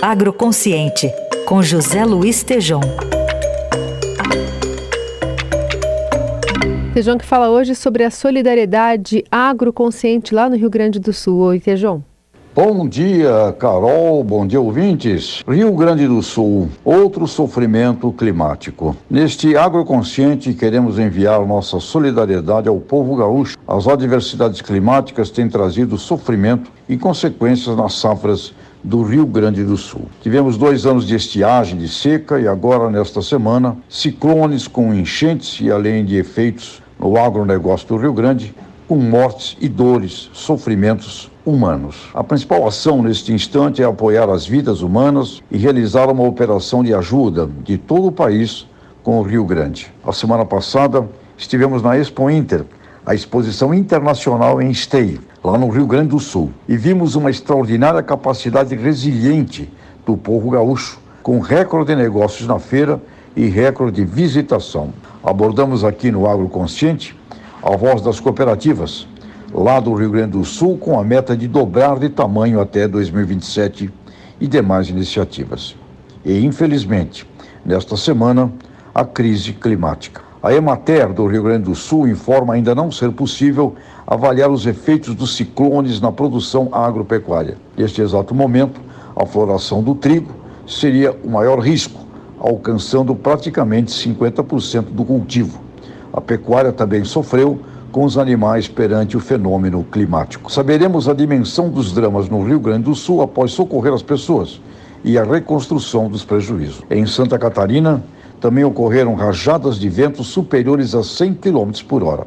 Agroconsciente, com José Luiz Tejom. Tejão que fala hoje sobre a solidariedade agroconsciente lá no Rio Grande do Sul. Oi, Tejão. Bom dia, Carol. Bom dia, ouvintes. Rio Grande do Sul, outro sofrimento climático. Neste agroconsciente, queremos enviar nossa solidariedade ao povo gaúcho. As adversidades climáticas têm trazido sofrimento e consequências nas safras do Rio Grande do Sul. Tivemos dois anos de estiagem, de seca e agora, nesta semana, ciclones com enchentes e além de efeitos no agronegócio do Rio Grande, com mortes e dores, sofrimentos humanos. A principal ação neste instante é apoiar as vidas humanas e realizar uma operação de ajuda de todo o país com o Rio Grande. A semana passada estivemos na Expo Inter, a exposição internacional em Esteio, lá no Rio Grande do Sul, e vimos uma extraordinária capacidade resiliente do povo gaúcho, com recorde de negócios na feira e recorde de visitação. Abordamos aqui no Agro Consciente a voz das cooperativas, lá do Rio Grande do Sul, com a meta de dobrar de tamanho até 2027 e demais iniciativas. E, infelizmente, nesta semana, a crise climática. A Emater do Rio Grande do Sul informa ainda não ser possível avaliar os efeitos dos ciclones na produção agropecuária. Neste exato momento, a floração do trigo seria o maior risco, alcançando praticamente 50% do cultivo. A pecuária também sofreu com os animais perante o fenômeno climático. Saberemos a dimensão dos dramas no Rio Grande do Sul após socorrer as pessoas e a reconstrução dos prejuízos. Em Santa Catarina, também ocorreram rajadas de vento superiores a 100 km por hora.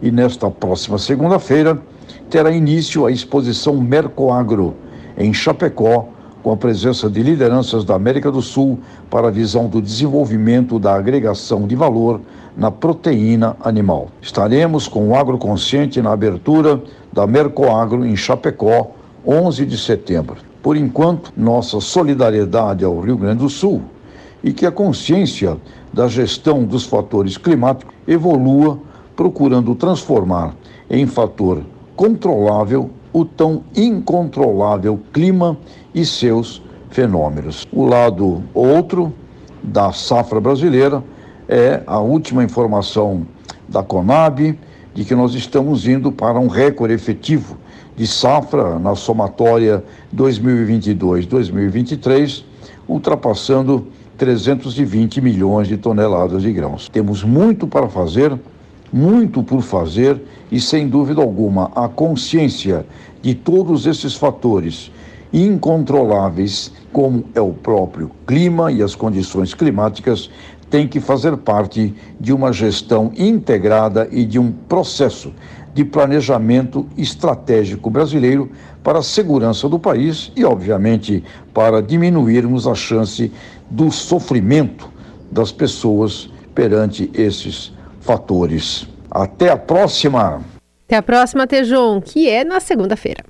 E nesta próxima segunda-feira terá início a exposição Mercoagro, em Chapecó, com a presença de lideranças da América do Sul para a visão do desenvolvimento da agregação de valor na proteína animal. Estaremos com o Agroconsciente na abertura da Mercoagro em Chapecó, 11 de setembro. Por enquanto, nossa solidariedade ao Rio Grande do Sul e que a consciência da gestão dos fatores climáticos evolua, procurando transformar em fator controlável o tão incontrolável clima e seus fenômenos. O lado outro da safra brasileira é a última informação da Conab de que nós estamos indo para um recorde efetivo de safra na somatória 2022-2023, ultrapassando 320 milhões de toneladas de grãos. Temos muito para fazer, muito por fazer e, sem dúvida alguma, a consciência de todos esses fatores incontroláveis, como é o próprio clima e as condições climáticas, tem que fazer parte de uma gestão integrada e de um processo de planejamento estratégico brasileiro para a segurança do país e, obviamente, para diminuirmos a chance do sofrimento das pessoas perante esses fatores. Até a próxima! Até a próxima, Tejon, que é na segunda-feira.